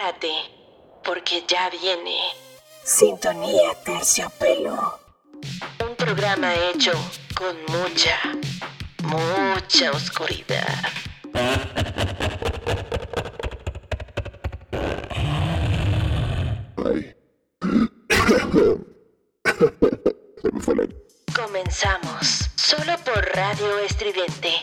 Prepárate, porque ya viene Sintonía Terciopelo. un programa hecho con mucha, mucha oscuridad. Ay. Se me fue la... Comenzamos solo por Radio Estridente.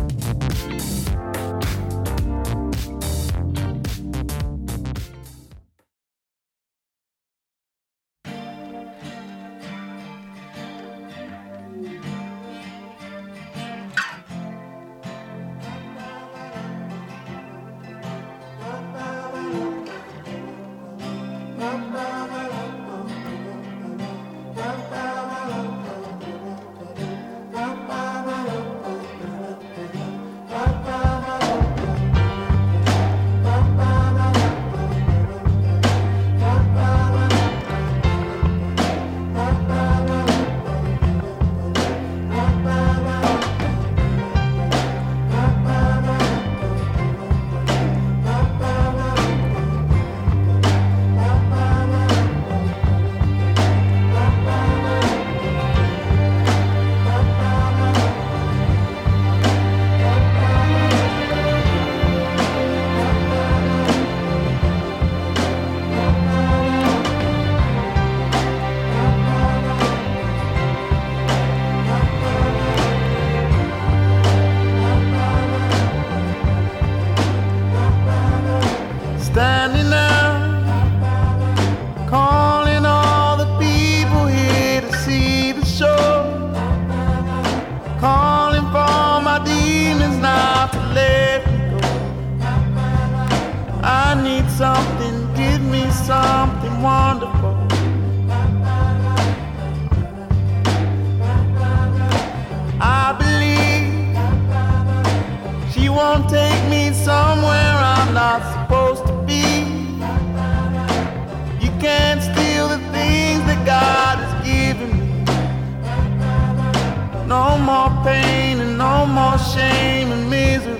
Shame and misery.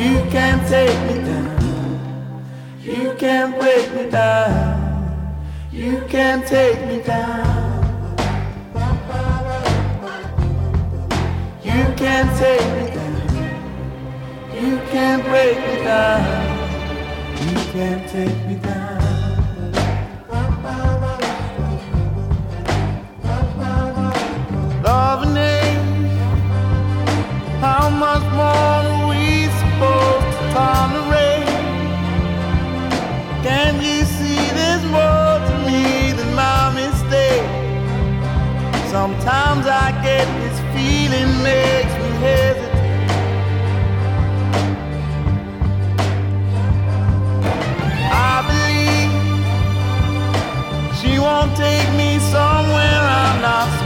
You can't take me down. You can't break me down. You can't take me down. You can't take me down. You can't break me down. You can't take me down. Much more we supposed to tolerate? Can you see there's more to me than my mistake? Sometimes I get this feeling makes me hesitate. I believe she won't take me somewhere I'm not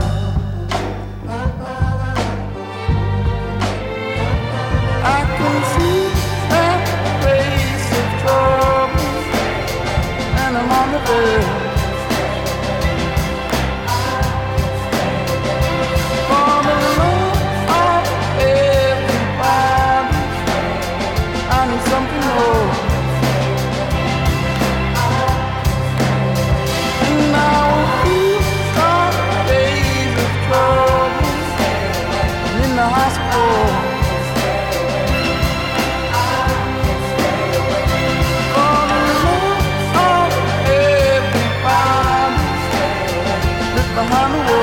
I'm behind the wall.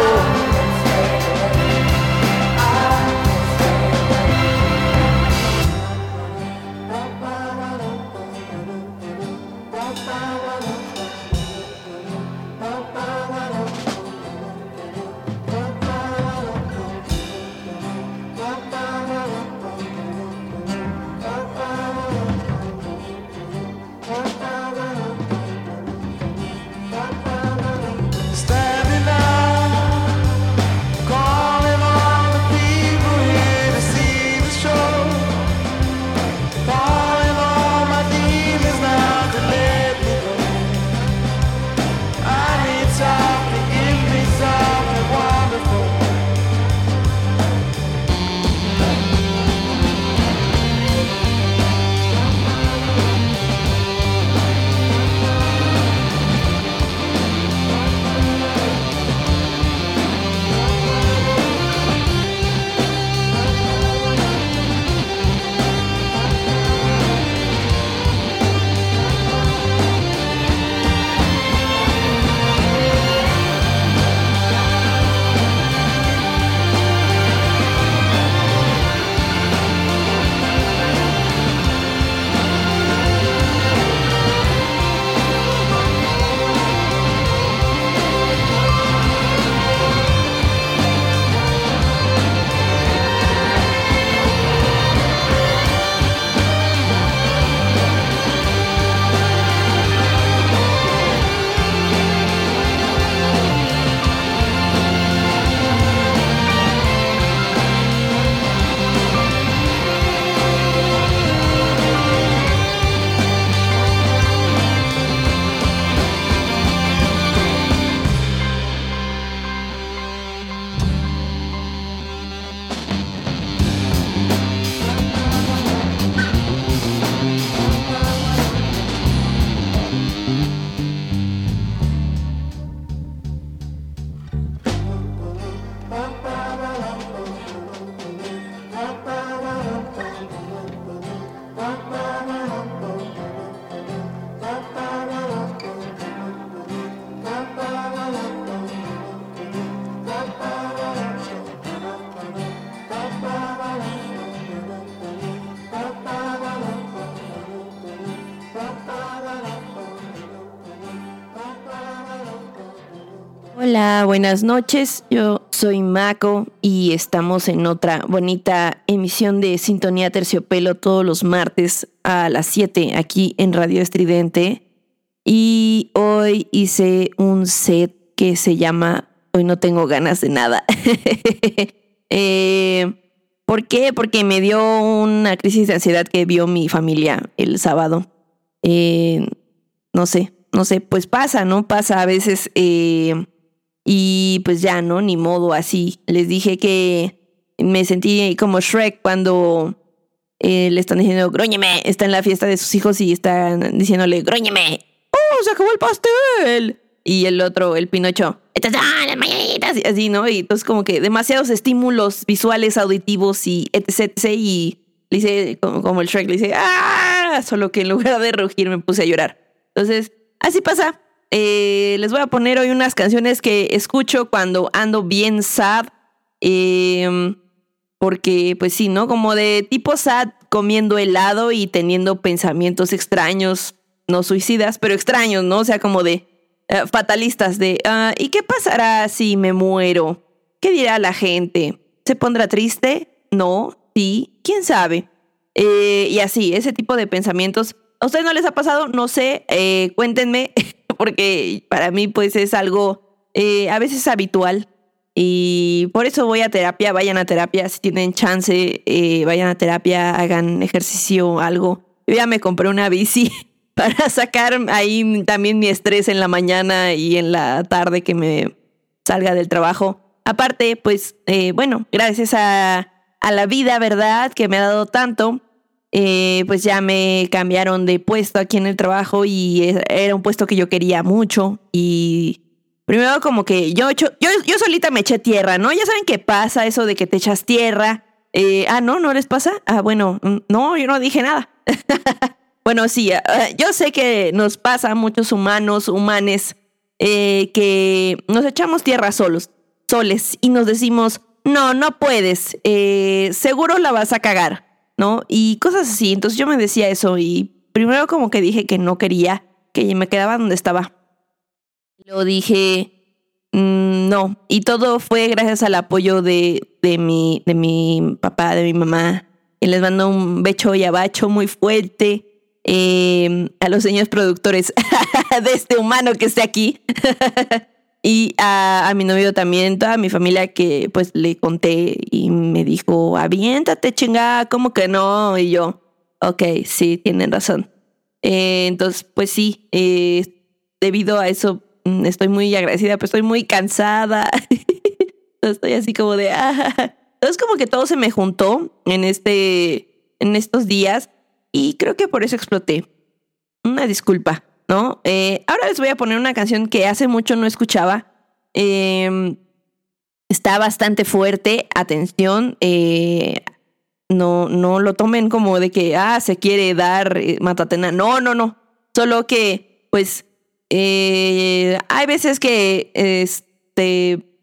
Buenas noches. Yo soy Mako y estamos en otra bonita emisión de Sintonía Terciopelo todos los martes a las 7 aquí en Radio Estridente. Y hoy hice un set que se llama Hoy no tengo ganas de nada. eh, ¿Por qué? Porque me dio una crisis de ansiedad que vio mi familia el sábado. Eh, no sé, no sé, pues pasa, ¿no? Pasa a veces. Eh, y pues ya, ¿no? Ni modo, así. Les dije que me sentí como Shrek cuando eh, le están diciendo, gróñeme, está en la fiesta de sus hijos y están diciéndole, gróñeme. ¡Oh, se acabó el pastel! Y el otro, el Pinocho, estas son las mañanitas, y así, ¿no? Y entonces como que demasiados estímulos visuales, auditivos y etc. y le hice como, como el Shrek, le dice, ¡ah! Solo que en lugar de rugir me puse a llorar. Entonces, así pasa. Eh, les voy a poner hoy unas canciones que escucho cuando ando bien sad. Eh, porque, pues sí, ¿no? Como de tipo sad, comiendo helado y teniendo pensamientos extraños, no suicidas, pero extraños, ¿no? O sea, como de uh, fatalistas, de, uh, ¿y qué pasará si me muero? ¿Qué dirá la gente? ¿Se pondrá triste? No, sí, quién sabe. Eh, y así, ese tipo de pensamientos. ¿A ustedes no les ha pasado? No sé, eh, cuéntenme, porque para mí pues es algo eh, a veces habitual. Y por eso voy a terapia, vayan a terapia, si tienen chance, eh, vayan a terapia, hagan ejercicio, algo. Yo ya me compré una bici para sacar ahí también mi estrés en la mañana y en la tarde que me salga del trabajo. Aparte, pues, eh, bueno, gracias a, a, la vida, ¿verdad? Que me ha dado tanto, eh, pues ya me cambiaron de puesto aquí en el trabajo y era un puesto que yo quería mucho y Primero como que yo, yo, yo solita me eché tierra, ¿no? Ya saben qué pasa eso de que te echas tierra. Eh, ah, no, ¿no les pasa? Ah, bueno, no, yo no dije nada. bueno, sí, uh, yo sé que nos pasa a muchos humanos, humanes, eh, que nos echamos tierra solos, soles, y nos decimos, no, no puedes, eh, seguro la vas a cagar, ¿no? Y cosas así. Entonces yo me decía eso y primero como que dije que no quería, que me quedaba donde estaba. Lo dije, mmm, no. Y todo fue gracias al apoyo de, de, mi, de mi papá, de mi mamá. Y les mando un becho y abacho muy fuerte. Eh, a los señores productores de este humano que esté aquí. y a, a, mi novio también, toda mi familia que pues le conté y me dijo, aviéntate chingada, ¿cómo que no? Y yo, ok, sí, tienen razón. Eh, entonces, pues sí, eh, debido a eso estoy muy agradecida, pero estoy muy cansada. estoy así como de, ah. Entonces como que todo se me juntó en este, en estos días y creo que por eso exploté. Una disculpa, ¿no? Eh, ahora les voy a poner una canción que hace mucho no escuchaba. Eh, está bastante fuerte, atención. Eh, no, no lo tomen como de que, ah, se quiere dar eh, matatena. No, no, no. Solo que, pues, eh, hay veces que este,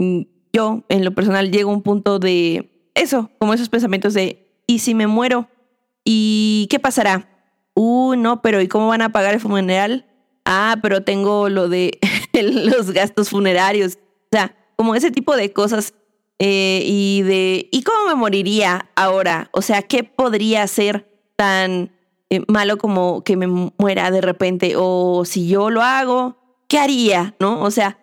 yo, en lo personal, llego a un punto de eso, como esos pensamientos de, ¿y si me muero? ¿Y qué pasará? Uh, no, pero ¿y cómo van a pagar el funeral? Ah, pero tengo lo de los gastos funerarios. O sea, como ese tipo de cosas. Eh, y de, ¿y cómo me moriría ahora? O sea, ¿qué podría ser tan eh, malo como que me muera de repente o si yo lo hago, ¿qué haría? ¿No? O sea,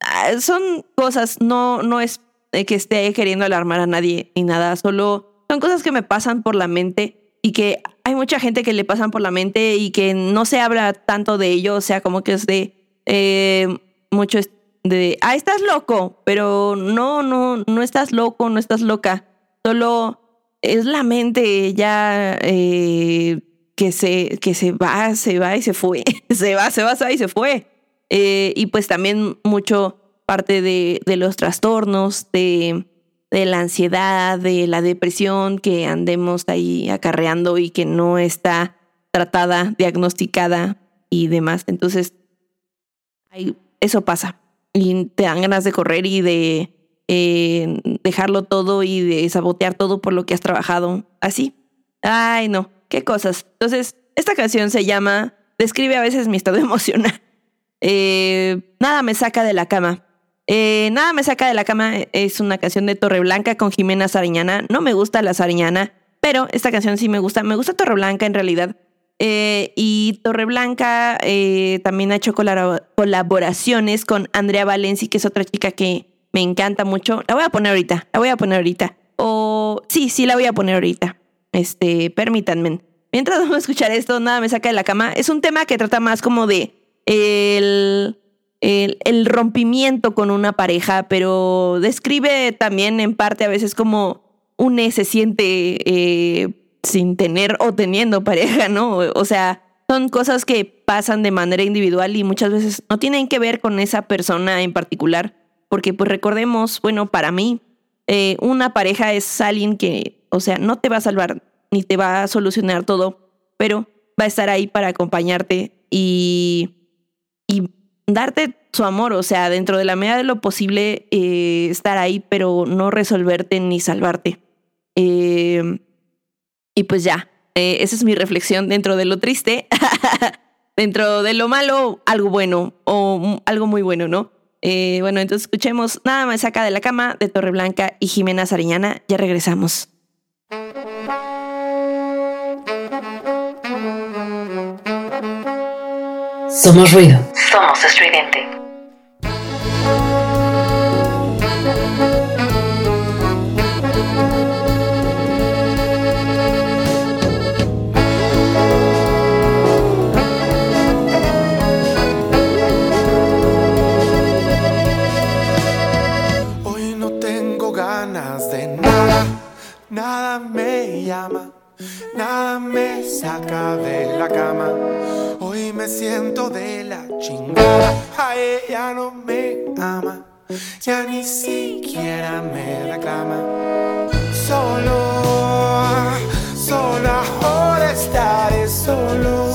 ah, son cosas, no, no es que esté queriendo alarmar a nadie ni nada, solo son cosas que me pasan por la mente y que hay mucha gente que le pasan por la mente y que no se habla tanto de ello, o sea, como que es de eh, mucho de, ah, estás loco, pero no, no, no estás loco, no estás loca, solo es la mente ya eh, que se, que se va, se va y se fue, se va, se va, se va y se fue. Eh, y pues también mucho parte de, de los trastornos, de, de, la ansiedad, de la depresión que andemos ahí acarreando y que no está tratada, diagnosticada y demás. Entonces, ahí, eso pasa. Y te dan ganas de correr y de eh, dejarlo todo y de sabotear todo por lo que has trabajado. Así. Ay, no qué cosas. Entonces, esta canción se llama, describe a veces mi estado emocional. Eh, nada me saca de la cama. Eh, Nada me saca de la cama es una canción de Torreblanca con Jimena Sariñana. No me gusta la Sariñana, pero esta canción sí me gusta. Me gusta Torreblanca en realidad. Eh, y Torreblanca eh, también ha hecho colaboraciones con Andrea Valenci, que es otra chica que me encanta mucho. La voy a poner ahorita, la voy a poner ahorita. O sí, sí, la voy a poner ahorita. Este, permítanme. Mientras vamos a escuchar esto, nada me saca de la cama. Es un tema que trata más como de el, el, rompimiento con una pareja, pero describe también en parte a veces como un se siente eh, sin tener o teniendo pareja, ¿no? O sea, son cosas que pasan de manera individual y muchas veces no tienen que ver con esa persona en particular, porque pues recordemos, bueno, para mí, eh, una pareja es alguien que, o sea, no te va a salvar ni te va a solucionar todo, pero va a estar ahí para acompañarte y, y darte su amor, o sea, dentro de la medida de lo posible, eh, estar ahí, pero no resolverte ni salvarte. Eh, y pues ya, eh, esa es mi reflexión dentro de lo triste, dentro de lo malo, algo bueno o algo muy bueno, ¿no? Eh, bueno, entonces escuchemos Nada más saca de la cama de Torreblanca y Jimena Sariñana. Ya regresamos. Somos ruido. Somos estridente. Hoy no tengo ganas de nada, nada me llama, nada me saca de la cama. Hoy me siento de la chingada, a ella no me ama, ya ni siquiera me reclama. Solo, solo ahora estaré solo.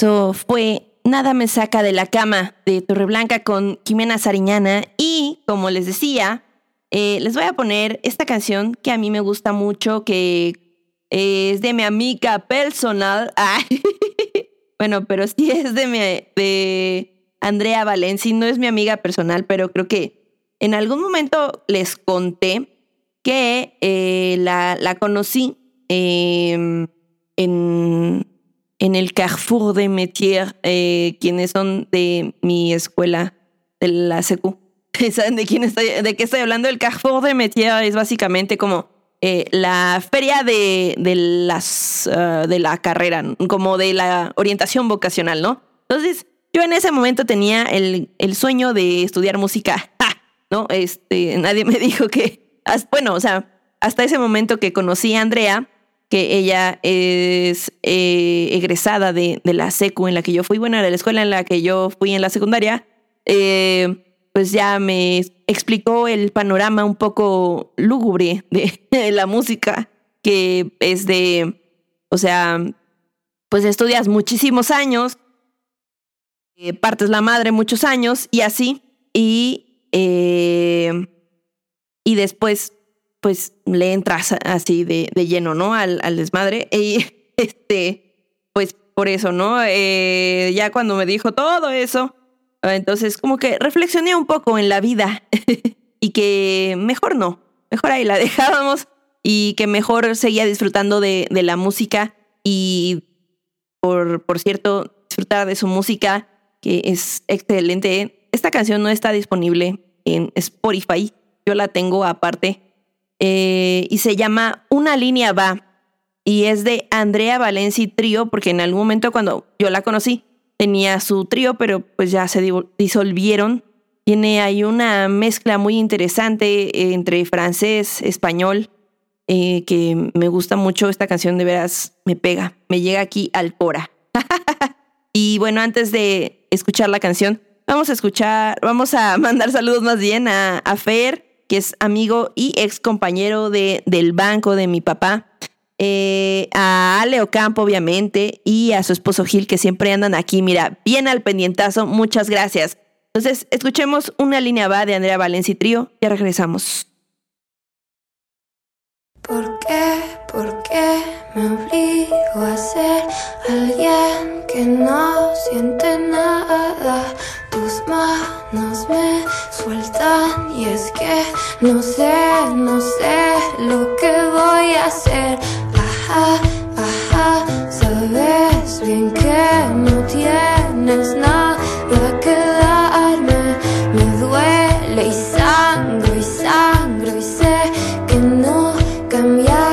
Fue Nada me saca de la cama de Torreblanca con Jimena Sariñana. Y como les decía, eh, les voy a poner esta canción que a mí me gusta mucho, que es de mi amiga personal. bueno, pero sí es de, mi, de Andrea Valenci. No es mi amiga personal, pero creo que en algún momento les conté que eh, la, la, conocí em, en en el Carrefour de Métier, eh, quienes son de mi escuela, de la secu. ¿Saben de quién estoy, de qué estoy hablando? El Carrefour de Métier es básicamente como eh, la feria de, de las uh, de la carrera, como de la orientación vocacional, ¿no? Entonces, yo en ese momento tenía el, el sueño de estudiar música, ¿no? Este, nadie me dijo que, bueno, o sea, hasta ese momento que conocí a Andrea, que ella es eh, egresada de, la secu en la que yo fui, bueno, de la escuela en la que yo fui en la secundaria, eh, pues ya me explicó el panorama un poco lúgubre de, la música, que es de, o sea, pues estudias muchísimos años, eh, partes la madre muchos años y así, y, y después pues le entras así de, de lleno, ¿no? Al, al, desmadre. Y este, pues por eso, ¿no? Eh, ya cuando me dijo todo eso, entonces como que reflexioné un poco en la vida y que mejor no, mejor ahí la dejábamos y que mejor seguía disfrutando de, de la música y por, por cierto, disfrutar de su música, que es excelente. Esta canción no está disponible en Spotify, yo la tengo aparte eh, y se llama Una línea va y es de Andrea Valenci Trío, porque en algún momento cuando yo la conocí tenía su trío, pero pues ya se disolvieron. Tiene ahí una mezcla muy interesante entre francés, español, eh, que me gusta mucho esta canción, de veras me pega, me llega aquí al cora. y bueno, antes de escuchar la canción, vamos a escuchar, vamos a mandar saludos más bien a, a Fer, que es amigo y ex compañero de, del banco de mi papá. Eh, a Ale Ocampo, obviamente, y a su esposo Gil, que siempre andan aquí, mira, bien al pendientazo, muchas gracias. Entonces, escuchemos una línea va de Andrea Valencia y Trío, ya regresamos. ¿Por qué, por qué me obligo a ser alguien que no siente nada? Tus manos me sueltan y es que no sé, no sé lo que voy a hacer. Ajá, ajá, sabes bien que no tienes nada que darme. Me duele y sangro y sangro y sé que no cambiará.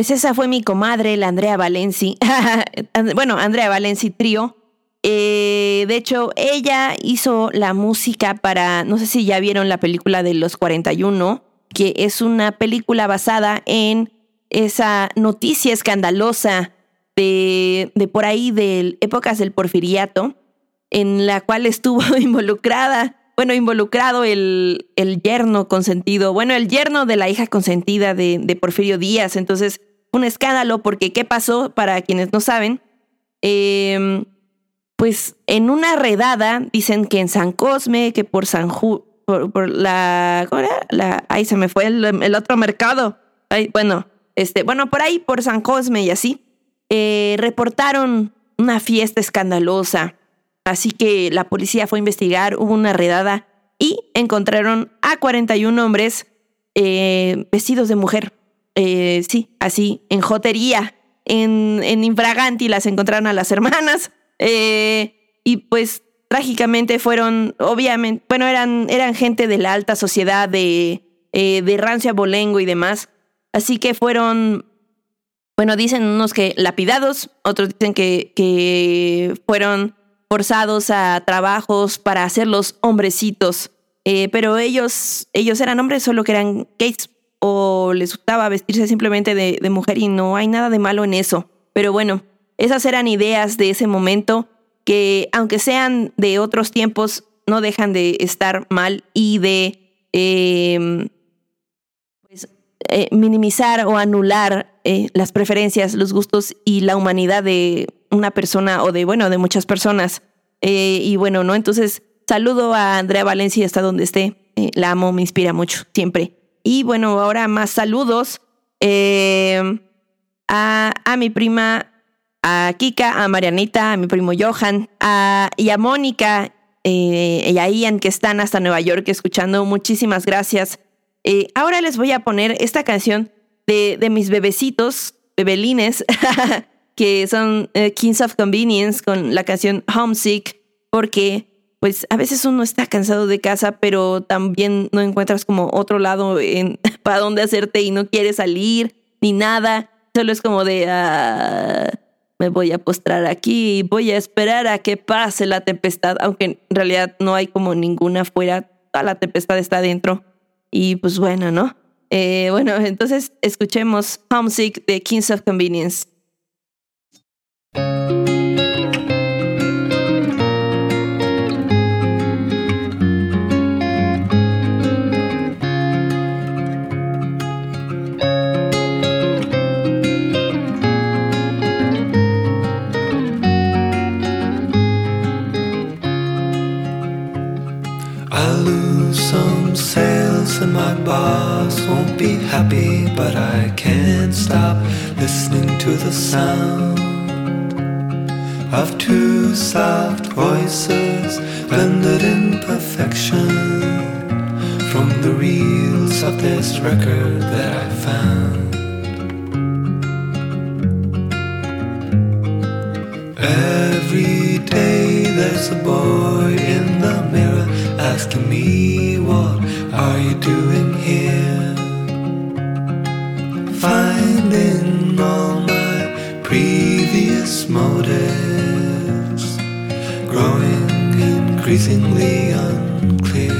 Pues esa fue mi comadre, la Andrea Valenci. bueno, Andrea Valenci Trío. Eh, de hecho, ella hizo la música para, no sé si ya vieron la película de los 41, que es una película basada en esa noticia escandalosa de, de por ahí de épocas del porfiriato, en la cual estuvo involucrada, bueno, involucrado el, el yerno consentido, bueno, el yerno de la hija consentida de, de Porfirio Díaz. Entonces, un escándalo porque ¿qué pasó? Para quienes no saben, eh, pues en una redada, dicen que en San Cosme, que por San Ju, por, la, ¿cómo era? La, ahí se me fue el, otro mercado. bueno, este, bueno, por ahí, por San Cosme y así, eh, reportaron una fiesta escandalosa. Así que la policía fue a investigar, hubo una redada y encontraron a 41 hombres eh, vestidos de mujer. Eh, sí, así, en jotería, en, en infraganti las encontraron a las hermanas eh, y pues trágicamente fueron, obviamente, bueno, eran, eran gente de la alta sociedad, de, eh, de rancia bolengo y demás. Así que fueron, bueno, dicen unos que lapidados, otros dicen que, que fueron forzados a trabajos para hacerlos hombrecitos. Eh, pero ellos, ellos eran hombres, solo que eran gays o les gustaba vestirse simplemente de, mujer y no hay nada de malo en eso. Pero bueno, esas eran ideas de ese momento que, aunque sean de otros tiempos, no dejan de estar mal y de em, pues, eh, minimizar o anular eh, las preferencias, los gustos y la humanidad de una persona o de, bueno, de muchas personas. Eh, y bueno, ¿no? Entonces, saludo a Andrea Valencia hasta donde esté. la amo, me inspira mucho, siempre. Y bueno, ahora más saludos em, a, a mi prima a Kika, a Marianita, a mi primo Johan, a, y a Mónica eh, y a Ian que están hasta Nueva York escuchando. Muchísimas gracias. Eh, ahora les voy a poner esta canción de, de mis bebecitos, bebelines, que son eh, Kings of Convenience con la canción Homesick, porque pues a veces uno está cansado de casa, pero también no encuentras como otro lado en, para dónde hacerte y no quieres salir ni nada. Solo es como de... Uh, me voy a postrar aquí y voy a esperar a que pase la tempestad, aunque en realidad no hay como ninguna afuera, toda la tempestad está adentro. Y pues bueno, ¿no? Eh, bueno, entonces escuchemos Homesick de Kings of Convenience. Happy, but I can't stop listening to the sound of two soft voices blended in perfection from the reels of this record that I found. Every day there's a boy in the mirror asking me what are you doing here? Motives growing increasingly unclear.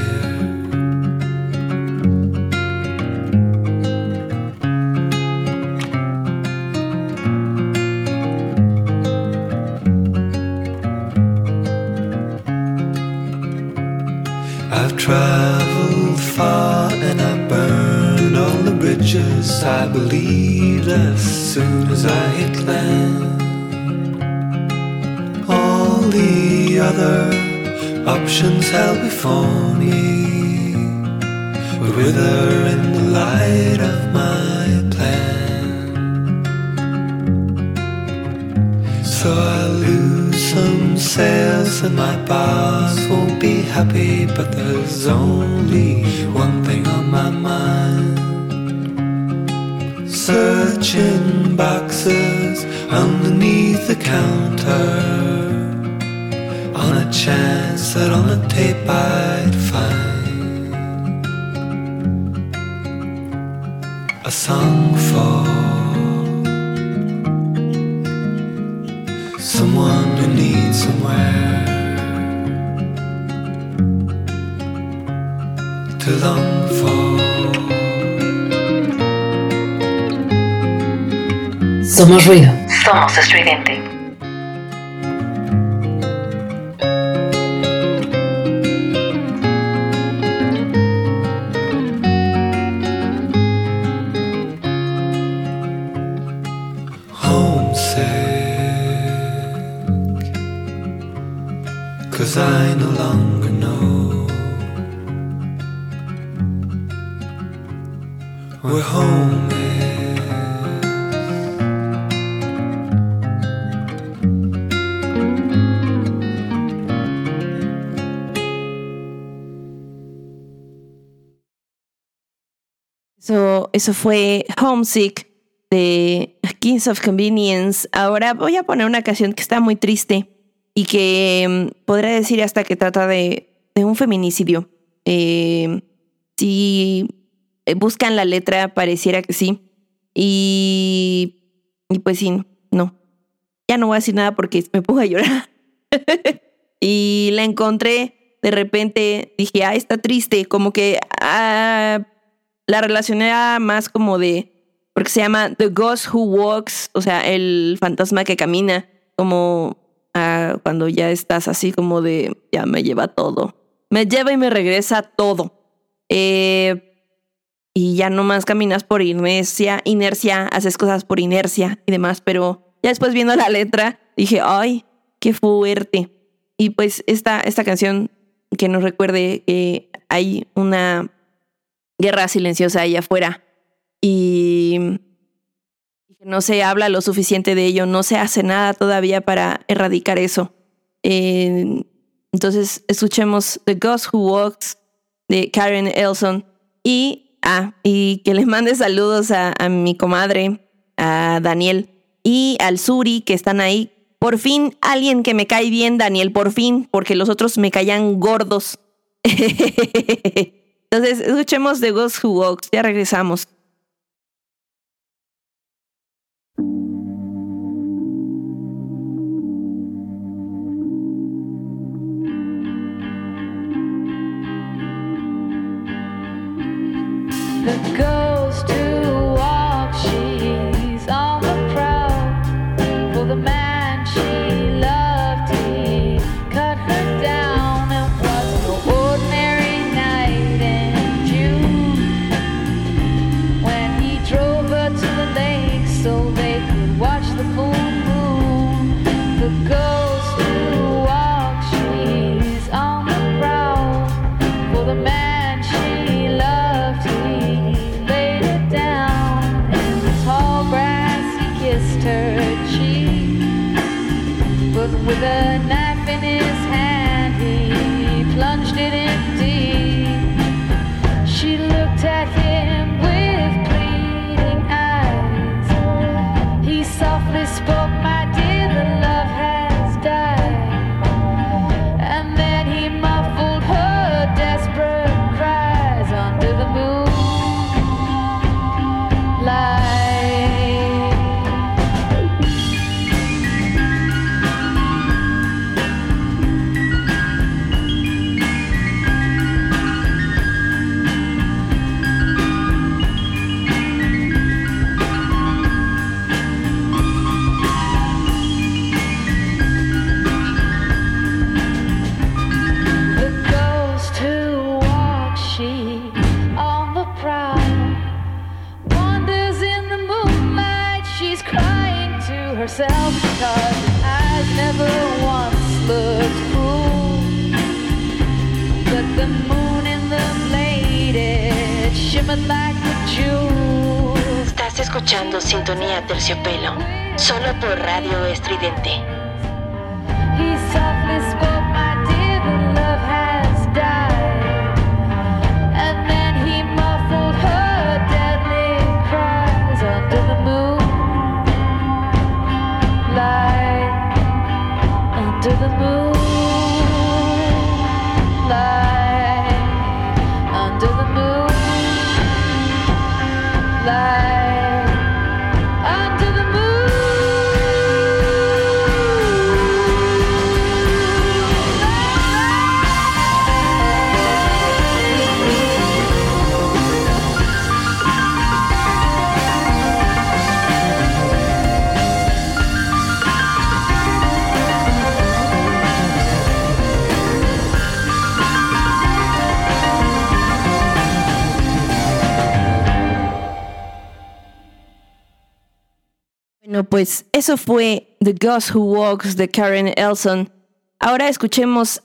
I've traveled far and I burned all the bridges I believed as soon as I hit land. The other options held before me would wither in the light of my plan. So I lose some sales and my boss won't be happy, but there's only one thing on my mind. Searching boxes underneath the counter on a chance that on the tape I'd find a song for someone who needs somewhere to long for. Somos ruido. Somos estudiantes. Eso, fue Homesick de Kings of Convenience. Ahora voy a poner una canción que está muy triste y que mm, podría decir hasta que trata de, de un feminicidio. Eh, si eh, buscan la letra, pareciera que sí. Y, y pues sí, no. Ya no voy a decir nada porque me pongo a llorar. y la encontré, de repente dije, ah, está triste, como que ah, la relacioné a más como de, porque se llama The Ghost Who Walks, o sea, el fantasma que camina, como ah, cuando ya estás así como de, ya me lleva todo, me lleva y me regresa todo. Eh, y ya nomás caminas por inercia, inercia, haces cosas por inercia y demás, pero ya después viendo la letra dije, ay, qué fuerte. Y pues esta, esta canción que nos recuerde que hay una guerra silenciosa allá afuera y no se habla lo suficiente de ello, no se hace nada todavía para erradicar eso. Entonces escuchemos The Ghost Who Walks de Karen Elson y Ah, y que les mande saludos a, a, mi comadre, a Daniel y al Suri que están ahí. Por fin, alguien que me cae bien, Daniel, por fin, porque los otros me caían gordos. Entonces, escuchemos The Ghost Who Walks, ya regresamos. Escuchando Sintonía Terciopelo, solo por Radio Estridente. Dear, the love pues eso fue The Ghost Who Walks de Karen Elson. Ahora escuchemos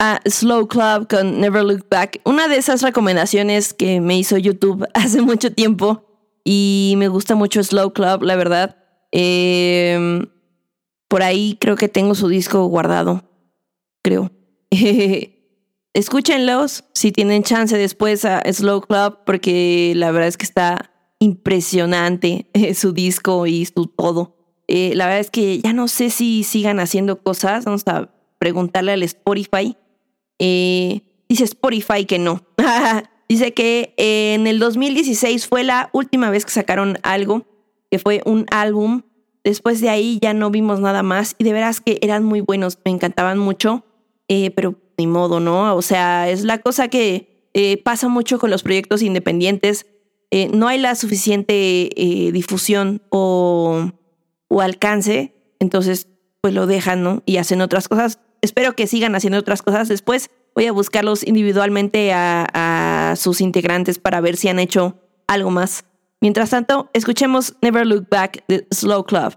a Slow Club con Never Look Back, una de esas recomendaciones que me hizo YouTube hace mucho tiempo y me gusta mucho Slow Club, la verdad. Em, por ahí creo que tengo su disco guardado, creo. Escúchenlos si tienen chance después a Slow Club porque la verdad es que está impresionante su disco y su todo. Eh, la verdad es que ya no sé si sigan haciendo cosas. Vamos a preguntarle al Spotify. Eh, dice Spotify que no. dice que en el 2016 fue la última vez que sacaron algo, que fue un álbum. Después de ahí ya no vimos nada más y de veras que eran muy buenos, me encantaban mucho, eh, pero ni modo, ¿no? O sea, es la cosa que pasa mucho con los proyectos independientes eh, no hay la suficiente eh, difusión o, alcance, entonces pues lo dejan, ¿no? Y hacen otras cosas. Espero que sigan haciendo otras cosas. Después voy a buscarlos individualmente a, a sus integrantes para ver si han hecho algo más. Mientras tanto, escuchemos Never Look Back de Slow Club.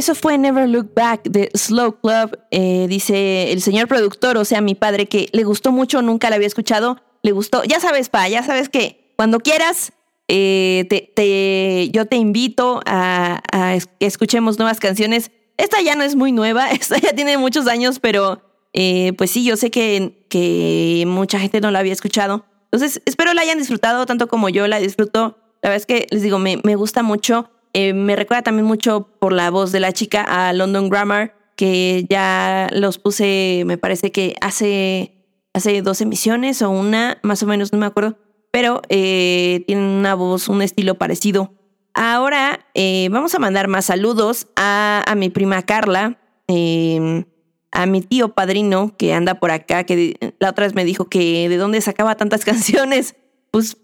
Eso fue Never Look Back de Slow Club. Eh, dice el señor productor, o sea, mi padre, que le gustó mucho, nunca la había escuchado. Le gustó. Ya sabes, pa, ya sabes que cuando quieras, eh, te, te- yo te invito a, a que escuchemos nuevas canciones. Esta ya no es muy nueva, esta ya tiene muchos años, pero eh, pues sí, yo sé que, que mucha gente no la había escuchado. Entonces, espero la hayan disfrutado tanto como yo la disfruto. La verdad es que les digo, me, me gusta mucho. Eh, me recuerda también mucho por la voz de la chica a London Grammar, que ya los puse, me parece que hace, hace dos emisiones o una, más o menos, no me acuerdo. Pero eh, tienen una voz, un estilo parecido. Ahora eh, vamos a mandar más saludos a, a mi prima Carla, eh, a mi tío padrino que anda por acá, que la otra vez me dijo que de dónde sacaba tantas canciones. Pues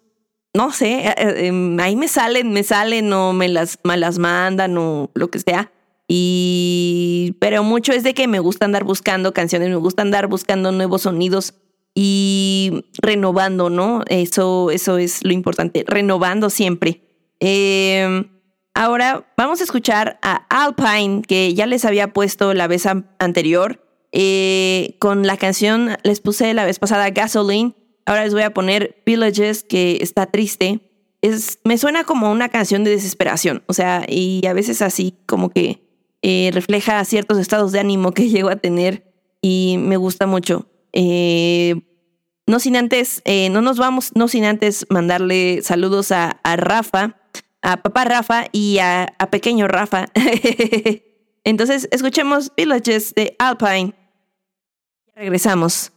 no sé, eh, eh, em, ahí me salen, me salen o me las, me las mandan o lo que sea. Y, pero mucho es de que me gusta andar buscando canciones, me gusta andar buscando nuevos sonidos y renovando, ¿no? Eso, eso es lo importante, renovando siempre. Eh, ahora vamos a escuchar a Alpine, que ya les había puesto la vez an- anterior. Eh, con la canción les puse la vez pasada Gasoline. Ahora les voy a poner Villages, que está triste. Es, me suena como una canción de desesperación. O sea, y a veces así como que eh, refleja ciertos estados de ánimo que llego a tener y me gusta mucho. Eh, no sin antes, eh, no nos vamos, no sin antes mandarle saludos a, Rafa, a papá Rafa y a, a pequeño Rafa. Entonces, escuchemos Villages de Alpine. Regresamos.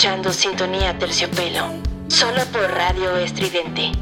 Escuchando Sintonía Terciopelo. Solo por Radio Estridente.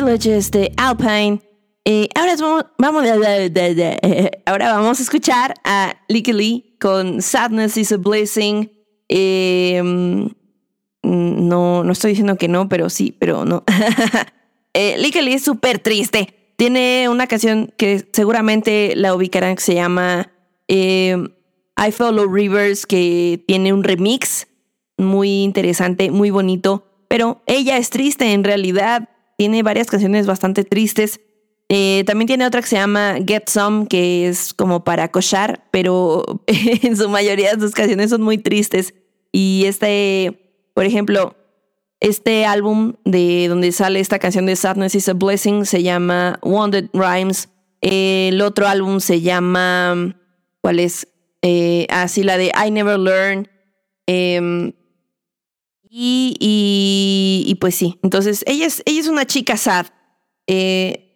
Villages de Alpine. Eh, ahora vamos, vamos, ahora vamos a escuchar a Licky Lee con Sadness is a Blessing. Eh, mm, no, no estoy diciendo que no, pero sí, pero no. eh, Licky Lee es súper triste. Tiene una canción que seguramente la ubicarán que se llama eh, I Follow Rivers, que tiene un remix muy interesante, muy bonito. Pero ella es triste en realidad. Tiene varias canciones bastante tristes. Eh, también tiene otra que se llama Get Some, que es como para cochar, pero en su mayoría sus canciones son muy tristes. Y este, por ejemplo, este álbum de donde sale esta canción de Sadness is a Blessing se llama Wounded Rhymes. El otro álbum se llama, ¿cuál es? Eh, así la de I Never Learn. Y, pues sí, entonces ella es, ella es una chica sad. Eh,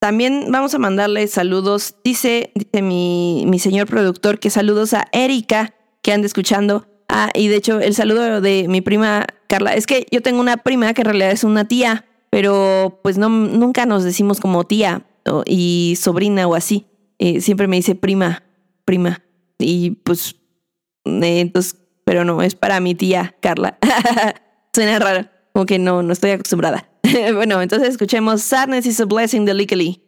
también vamos a mandarle saludos. Dice, dice mi, mi señor productor que saludos a Erika, que anda escuchando. Ah, y de hecho, el saludo de mi prima Carla. Es que yo tengo una prima que en realidad es una tía, pero pues no, nunca nos decimos como tía y sobrina o así. Eh, siempre me dice prima, prima. Y pues, eh, entonces, pero no, es para mi tía Carla. Suena raro, como que no, no estoy acostumbrada. bueno, entonces escuchemos Sadness is a Blessing de Lickily.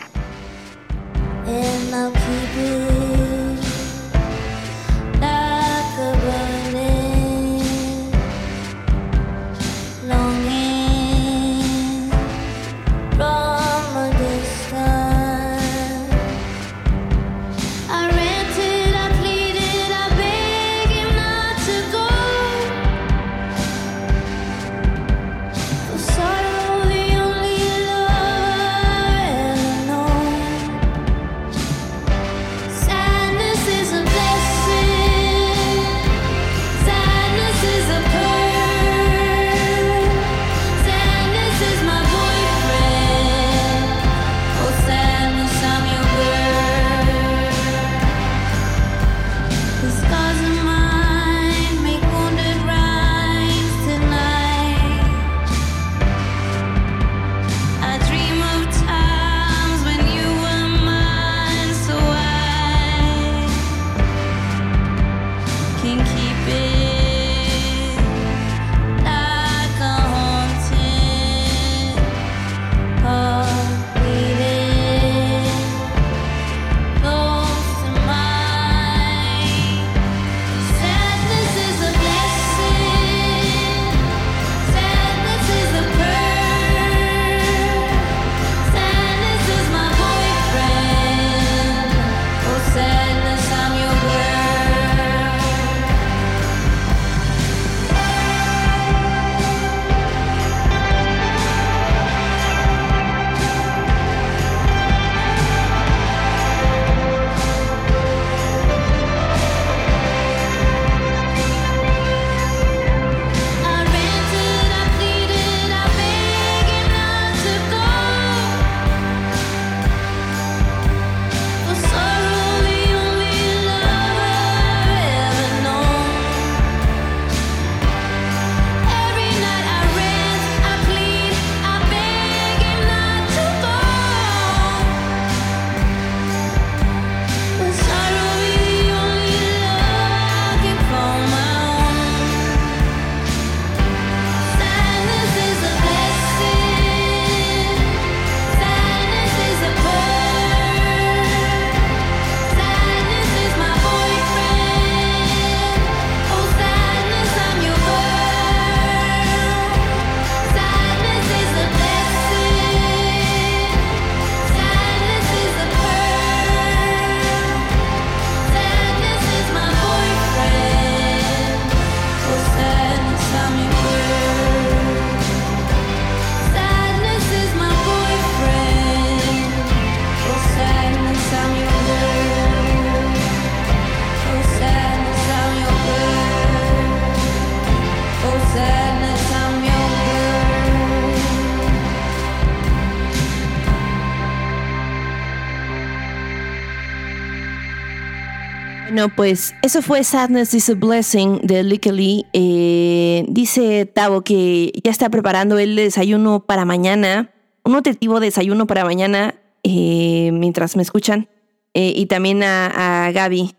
Pues eso fue Sadness is a Blessing de Lickily. Eh, dice Tavo que ya está preparando el desayuno para mañana, un nutritivo desayuno para mañana eh, mientras me escuchan. Eh, y también a, a Gaby.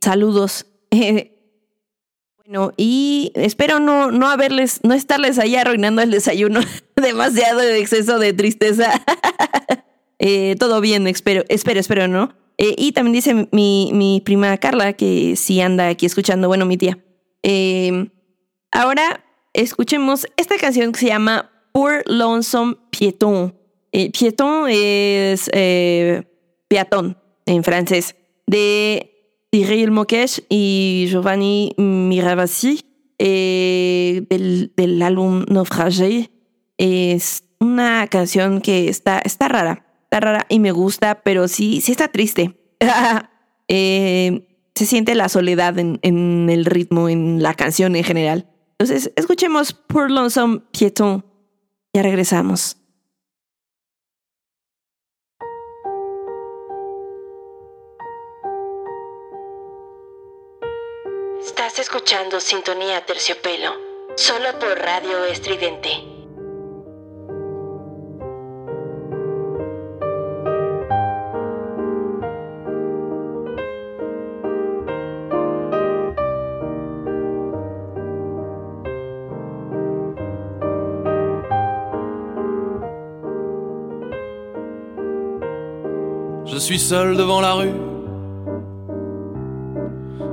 Saludos. bueno, y espero no, no haberles, no estarles ahí arruinando el desayuno. Demasiado de exceso de tristeza. Todo bien, espero, espero, espero, ¿no? Eh, y también dice mi, mi prima Carla, que sí anda aquí escuchando, bueno, mi tía. Eh, ahora escuchemos esta canción que se llama Poor Lonesome Pieton. Eh, Pieton es eh, peatón en francés, de Cyril Mokesh y Giovanni Miravasi, eh, del, del álbum Naufragé. Es una canción que está, está rara, rara y me gusta, pero sí, sí está triste. Eh, se siente la soledad en, en el ritmo, en la canción en general. Entonces, escuchemos Poor Lonesome Pieton. Ya regresamos. Estás escuchando Sintonía Terciopelo, solo por Radio Estridente. Suis seul devant la rue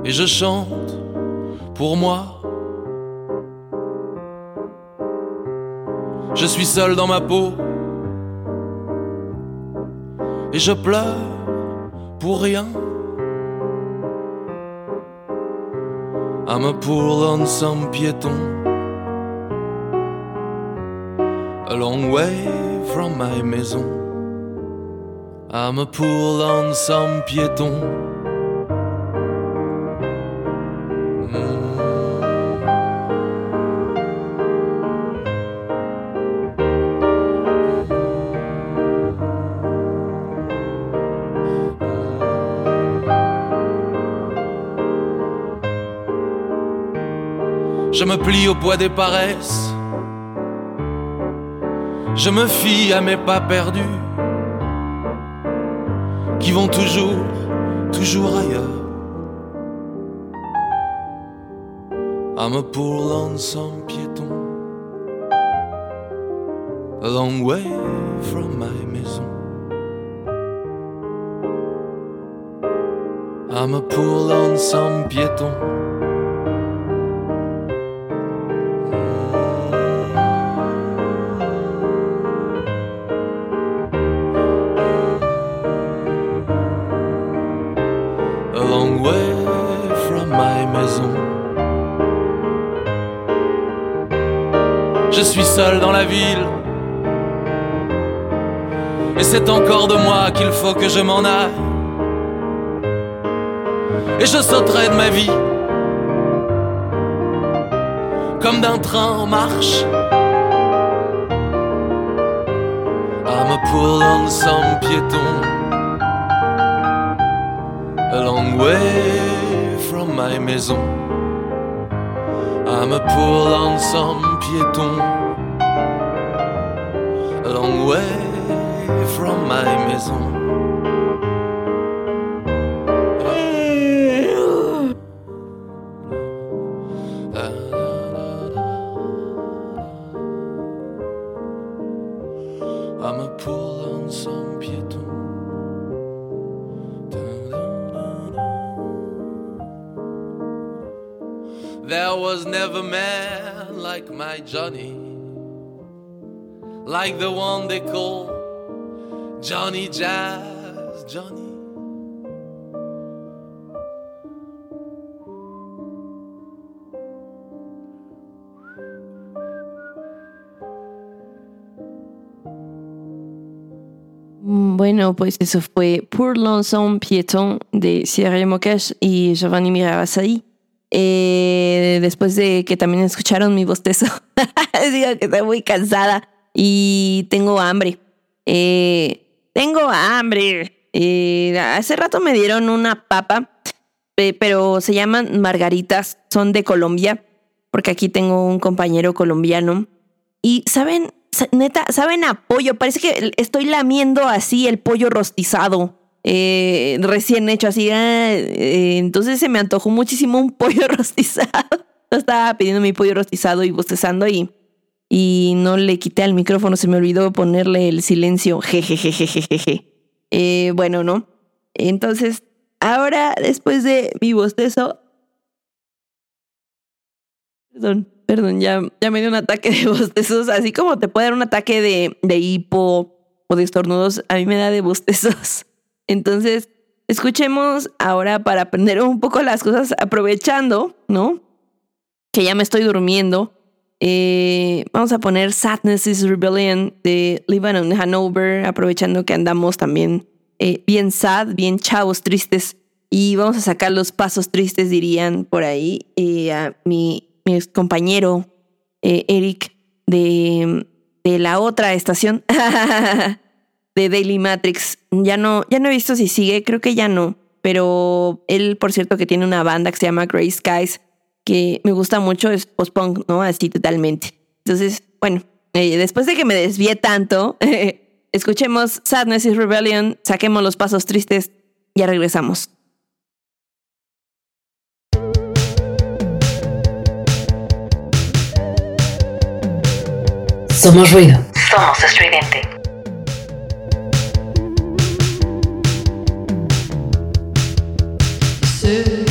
et je chante pour moi. Je suis seul dans ma peau et je pleure pour rien. I'm a poor lonesome piéton, a long way from my maison. I'm a poor lonesome piéton. Je me plie au poids des paresses. Je me fie à mes pas perdus toujours, toujours ailleurs. I'm a poor lonesome piéton, a long way from my maison. I'm a poor lonesome piéton. Seul dans la ville. Et c'est encore de moi qu'il faut que je m'en aille. Et je sauterai de ma vie. Comme d'un train en marche. I'm a poor lonesome piéton. a long way from my maison. I'm a poor lonesome piéton, a long way from my maison. There was never man like my Johnny, like the one they call Johnny Jazz Johnny. Mm, Bueno, pues eso fue Poor Lonesome Pieton de Cyril Mokesh y Giovanni Miravasai. Eh, después de que también escucharon mi bostezo, digo que estoy muy cansada y tengo hambre. Eh, tengo hambre. Eh, hace rato me dieron una papa pero se llaman margaritas, son de Colombia, porque aquí tengo un compañero colombiano. Y saben, sa- neta, saben a pollo, parece que estoy lamiendo así el pollo rostizado, eh, recién hecho así. ah, entonces se me antojó muchísimo un pollo rostizado. Estaba pidiendo mi pollo rostizado y bostezando y, y no le quité al micrófono, se me olvidó ponerle el silencio. Jejejejejeje. Eh, bueno, ¿no? Entonces, ahora, después de mi bostezo. Perdón, perdón, ya, ya me dio un ataque de bostezos. Así como te puede dar un ataque de, de hipo o de estornudos, a mí me da de bostezos. Entonces, escuchemos ahora para aprender un poco las cosas, aprovechando, ¿no? Que ya me estoy durmiendo. Eh, vamos a poner Sadness is Rebellion de Lebanon Hanover, aprovechando que andamos también eh, bien sad, bien chavos tristes. Y vamos a sacar los pasos tristes, dirían por ahí. Eh, a mi, mi compañero Eric de, de la otra estación de Daily Matrix. Ya no, ya no he visto si sigue, creo que ya no. Pero él, por cierto, que tiene una banda que se llama Grey Skies, que me gusta mucho, es post-punk, ¿no? Así totalmente. Entonces, bueno, eh, después de que me desvié tanto, escuchemos Sadness is Rebellion, saquemos los pasos tristes, ya regresamos. Somos ruido. Somos estridente. Nostalgia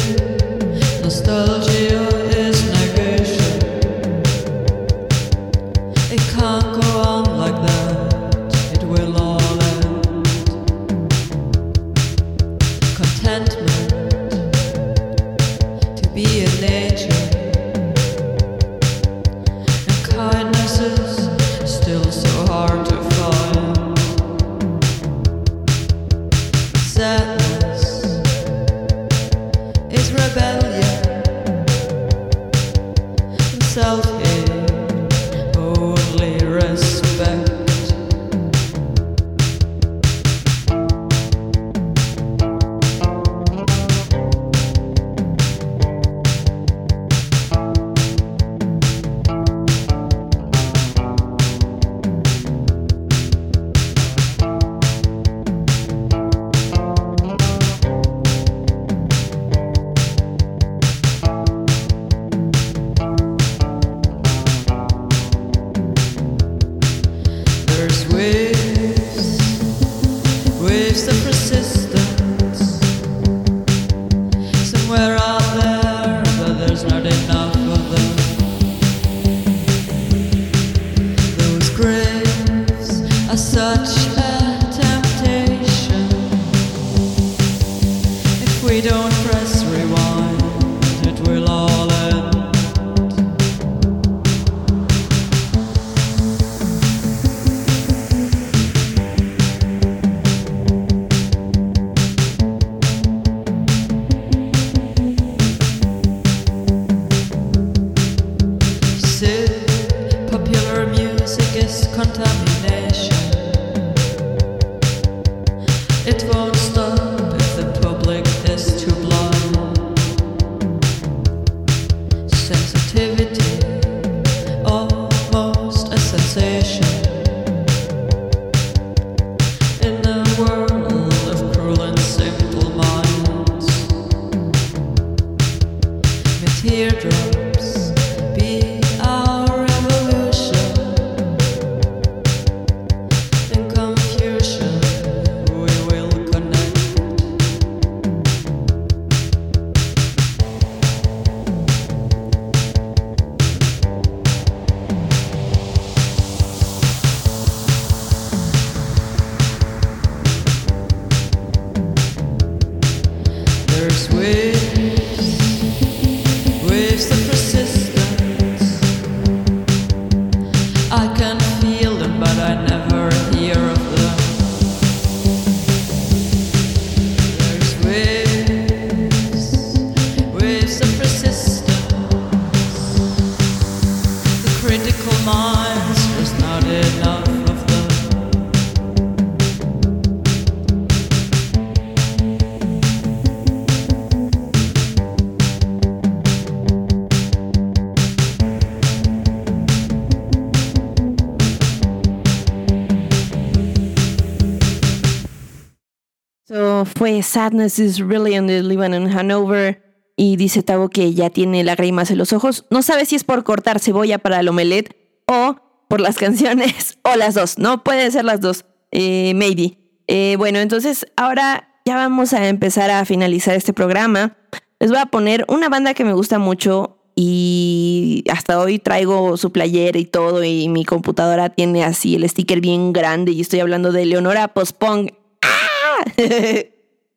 fue Sadness is really on the living in Hanover. Y dice Tavo que ya tiene lágrimas en los ojos. No sabe si es por cortar cebolla para el omelette o por las canciones o las dos. No pueden ser las dos. Eh, maybe. Eh, bueno, entonces ahora ya vamos a empezar a finalizar este programa. Les voy a poner una banda que me gusta mucho y hasta hoy traigo su playera y todo y mi computadora tiene así el sticker bien grande y estoy hablando de Leonora Postpong. ¡Ah!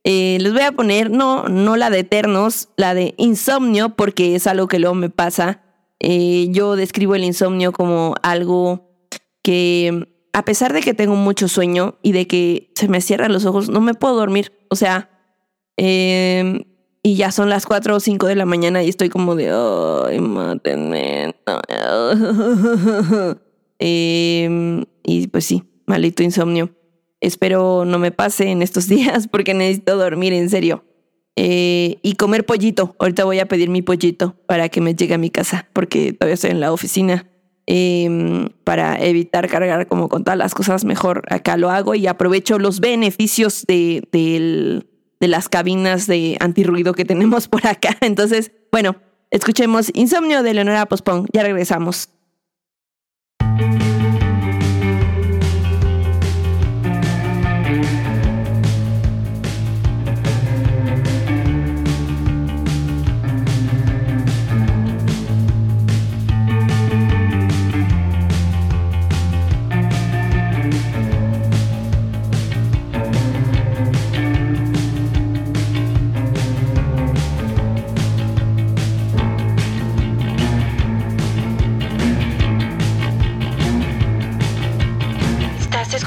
Eh, les voy a poner, no, no la de Eternos, la de Insomnio, porque es algo que luego me pasa. Eh, yo describo el insomnio como algo que, a pesar de que tengo mucho sueño y de que se me cierran los ojos, no me puedo dormir. O sea, em, y ya son las 4 o 5 de la mañana y estoy como de, ay, mátenme. Em, y pues sí, malito insomnio. Espero no me pase en estos días porque necesito dormir en serio. Eh, y comer pollito. Ahorita voy a pedir mi pollito para que me llegue a mi casa porque todavía estoy en la oficina. Em, para evitar cargar como con todas las cosas, mejor acá lo hago y aprovecho los beneficios de, de las cabinas de antirruido que tenemos por acá. Entonces, bueno, escuchemos Insomnio de Leonora Pospón. Ya regresamos.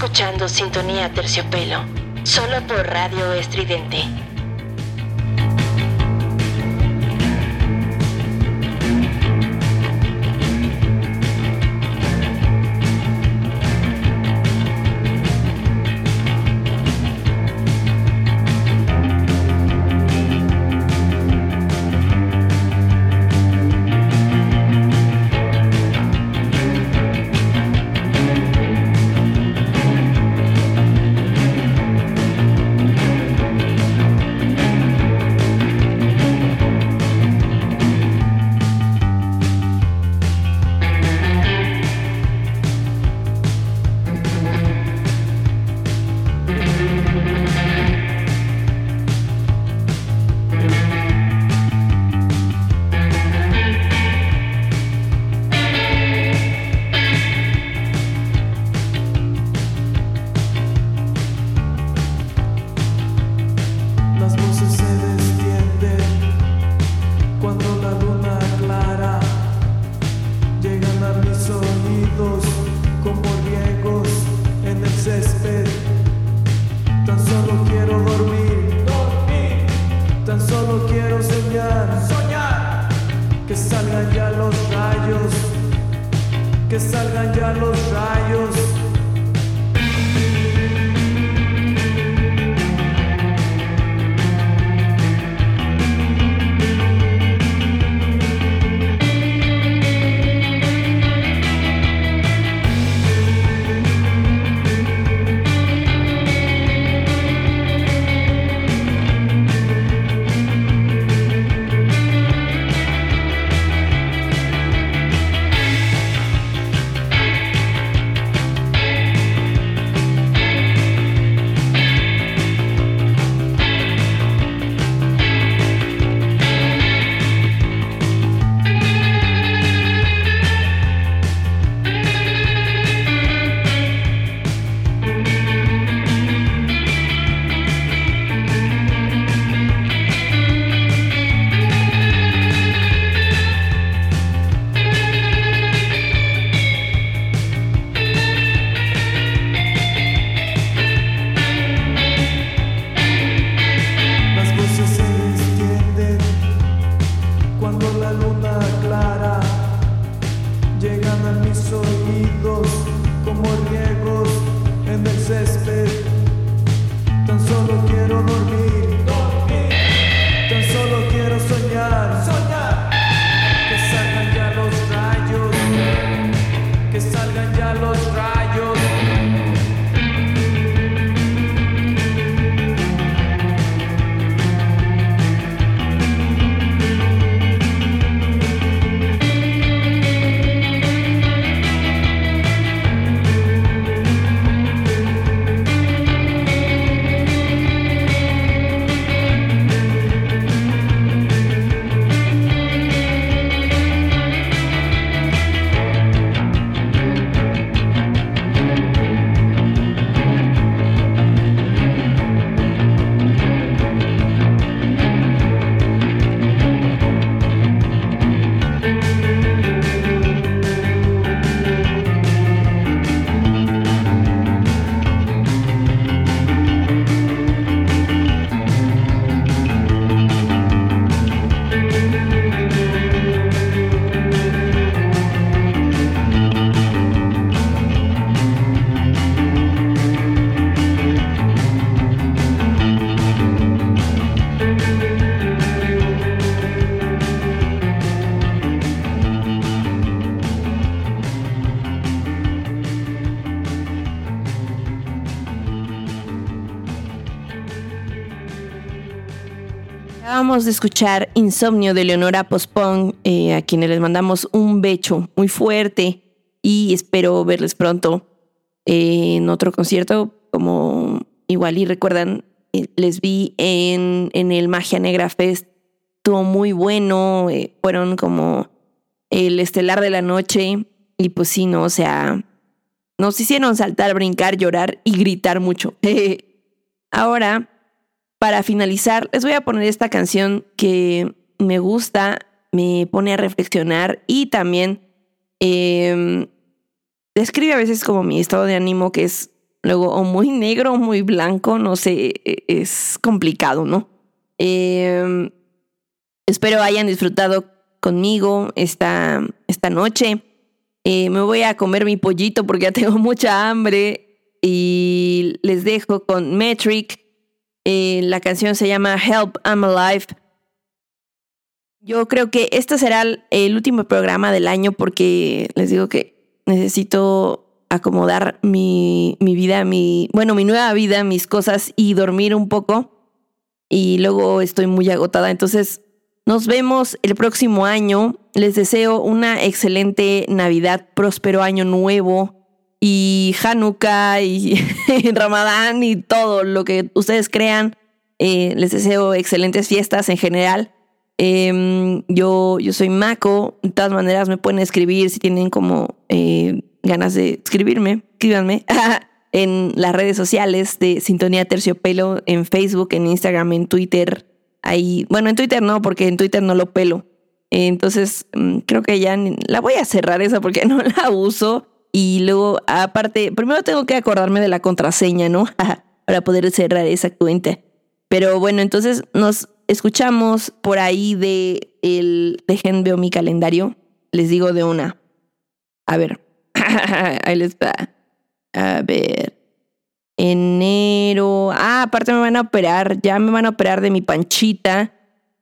Escuchando Sintonía Terciopelo, solo por Radio Estridente. De escuchar Insomnio de Leonora Pospon, eh, a quienes les mandamos un becho muy fuerte y espero verles pronto eh, en otro concierto, como igual y recuerdan, eh, les vi en, en el Magia Negra Fest, estuvo muy bueno, fueron como el estelar de la noche y pues sí, no, o sea, nos hicieron saltar, brincar, llorar y gritar mucho. Ahora para finalizar, les voy a poner esta canción que me gusta, me pone a reflexionar y también eh, describe a veces como mi estado de ánimo que es luego o muy negro o muy blanco, no sé, e, es complicado, ¿no? Eh, espero hayan disfrutado conmigo esta, esta noche. Eh, me voy a comer mi pollito porque ya tengo mucha hambre y les dejo con Metric eh, la canción se llama Help, I'm Alive. Yo creo que este será el último programa del año porque les digo que necesito acomodar mi, mi vida, mi, bueno, mi nueva vida, mis cosas y dormir un poco. Y luego estoy muy agotada. Entonces, nos vemos el próximo año. Les deseo una excelente Navidad, próspero año nuevo y Hanukkah y Ramadán y todo lo que ustedes crean. Eh, les deseo excelentes fiestas en general. Em, yo, yo soy Mako. De todas maneras, me pueden escribir si tienen como eh, ganas de escribirme. Escríbanme en las redes sociales de Sintonía Terciopelo, en Facebook, en Instagram, en Twitter. Ahí, bueno, en Twitter no, porque en Twitter no lo pelo. Entonces, mm, creo que ya la voy a cerrar esa porque no la uso. Y luego, aparte, primero tengo que acordarme de la contraseña, ¿no? Para poder cerrar esa cuenta. Pero bueno, entonces nos escuchamos por ahí de el. Dejen, veo mi calendario. Les digo de una. A ver. ahí les va. A ver. Enero. Ah, aparte me van a operar. Ya me van a operar de mi panchita.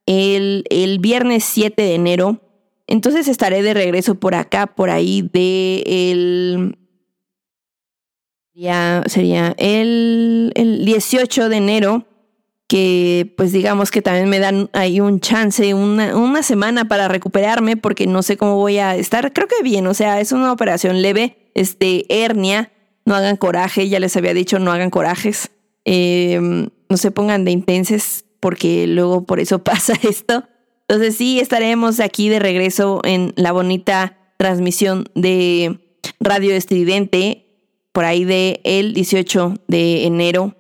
El, el viernes 7 de enero entonces estaré de regreso por acá, por ahí de el... Ya sería el, el 18 de enero, que pues digamos que también me dan ahí un chance, una, una semana para recuperarme, porque no sé cómo voy a estar. Creo que bien, o sea, es una operación leve, este, hernia, no hagan coraje, ya les había dicho, no hagan corajes, em, no se pongan de intenses, porque luego por eso pasa esto. Entonces sí, estaremos aquí de regreso en la bonita transmisión de Radio Estridente por ahí de el 18 de enero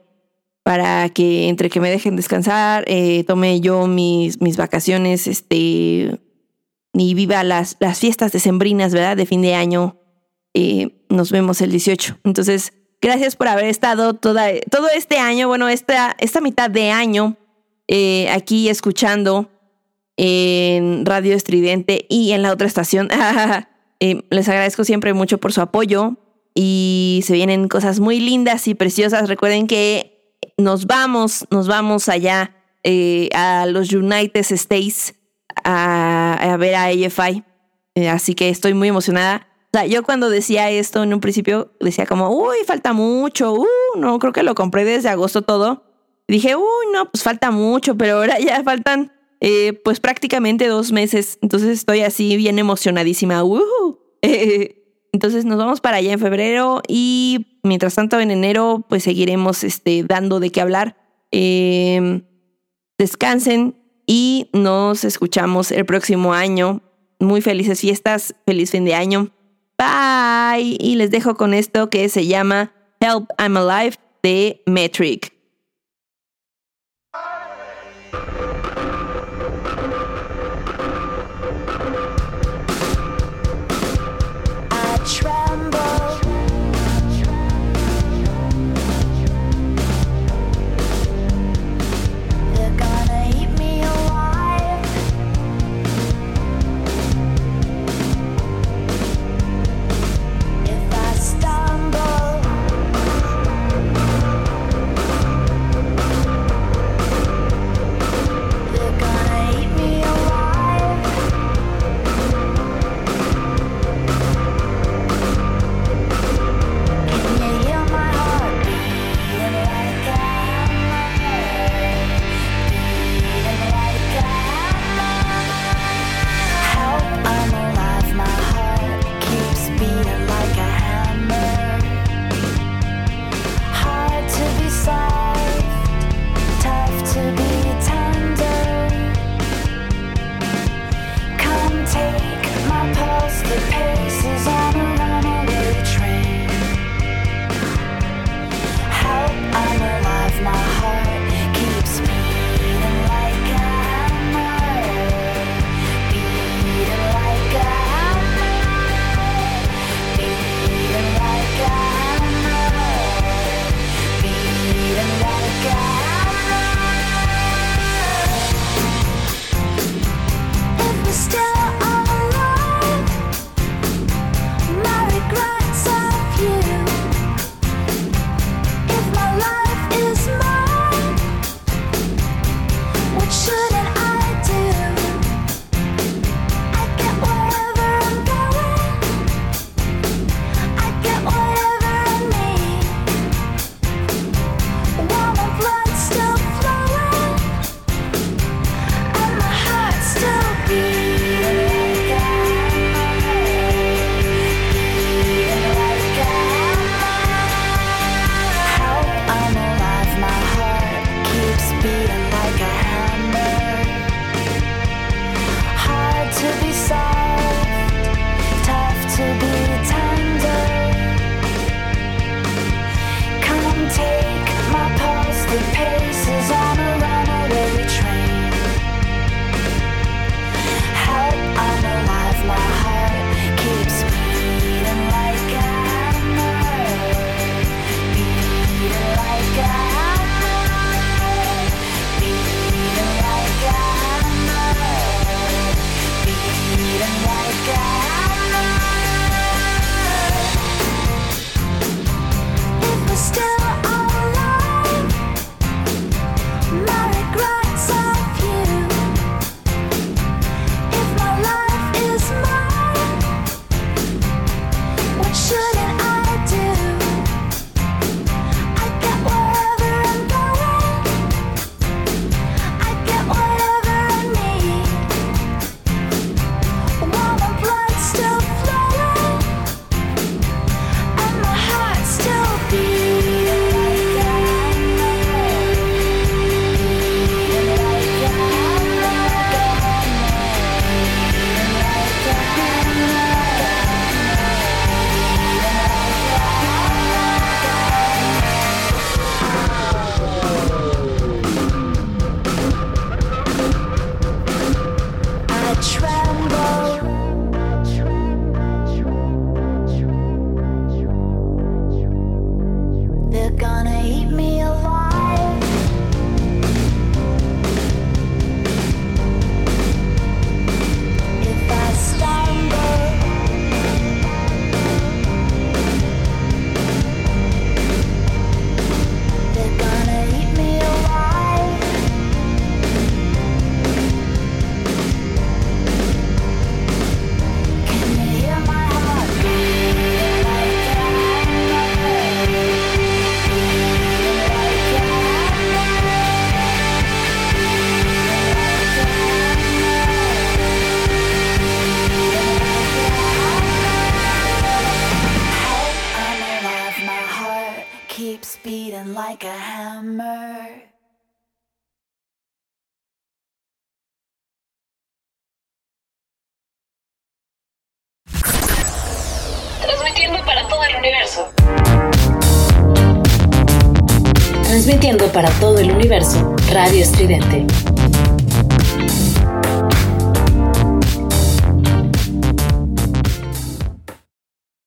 para que entre que me dejen descansar, eh, tome yo mis, mis vacaciones, este, y viva las, las fiestas decembrinas, ¿verdad? De fin de año. Eh, nos vemos el 18. Entonces, gracias por haber estado toda, todo este año, bueno, esta, esta mitad de año eh, aquí escuchando en Radio Estridente y en la otra estación. Eh, les agradezco siempre mucho por su apoyo y se vienen cosas muy lindas y preciosas. Recuerden que nos vamos, nos vamos allá eh, a los United States a, ver a AFI. Eh, así que estoy muy emocionada. O sea, yo cuando decía esto en un principio decía como, uy, falta mucho, uh, no, creo que lo compré desde agosto todo. dije, uy, no, pues falta mucho, pero ahora ya faltan eh, pues prácticamente dos meses. Entonces estoy así bien emocionadísima. entonces nos vamos para allá en febrero y mientras tanto en enero pues seguiremos este, dando de qué hablar. Em, descansen y nos escuchamos el próximo año. Muy felices fiestas, feliz fin de año. Bye. Y les dejo con esto que se llama Help I'm Alive de Metric.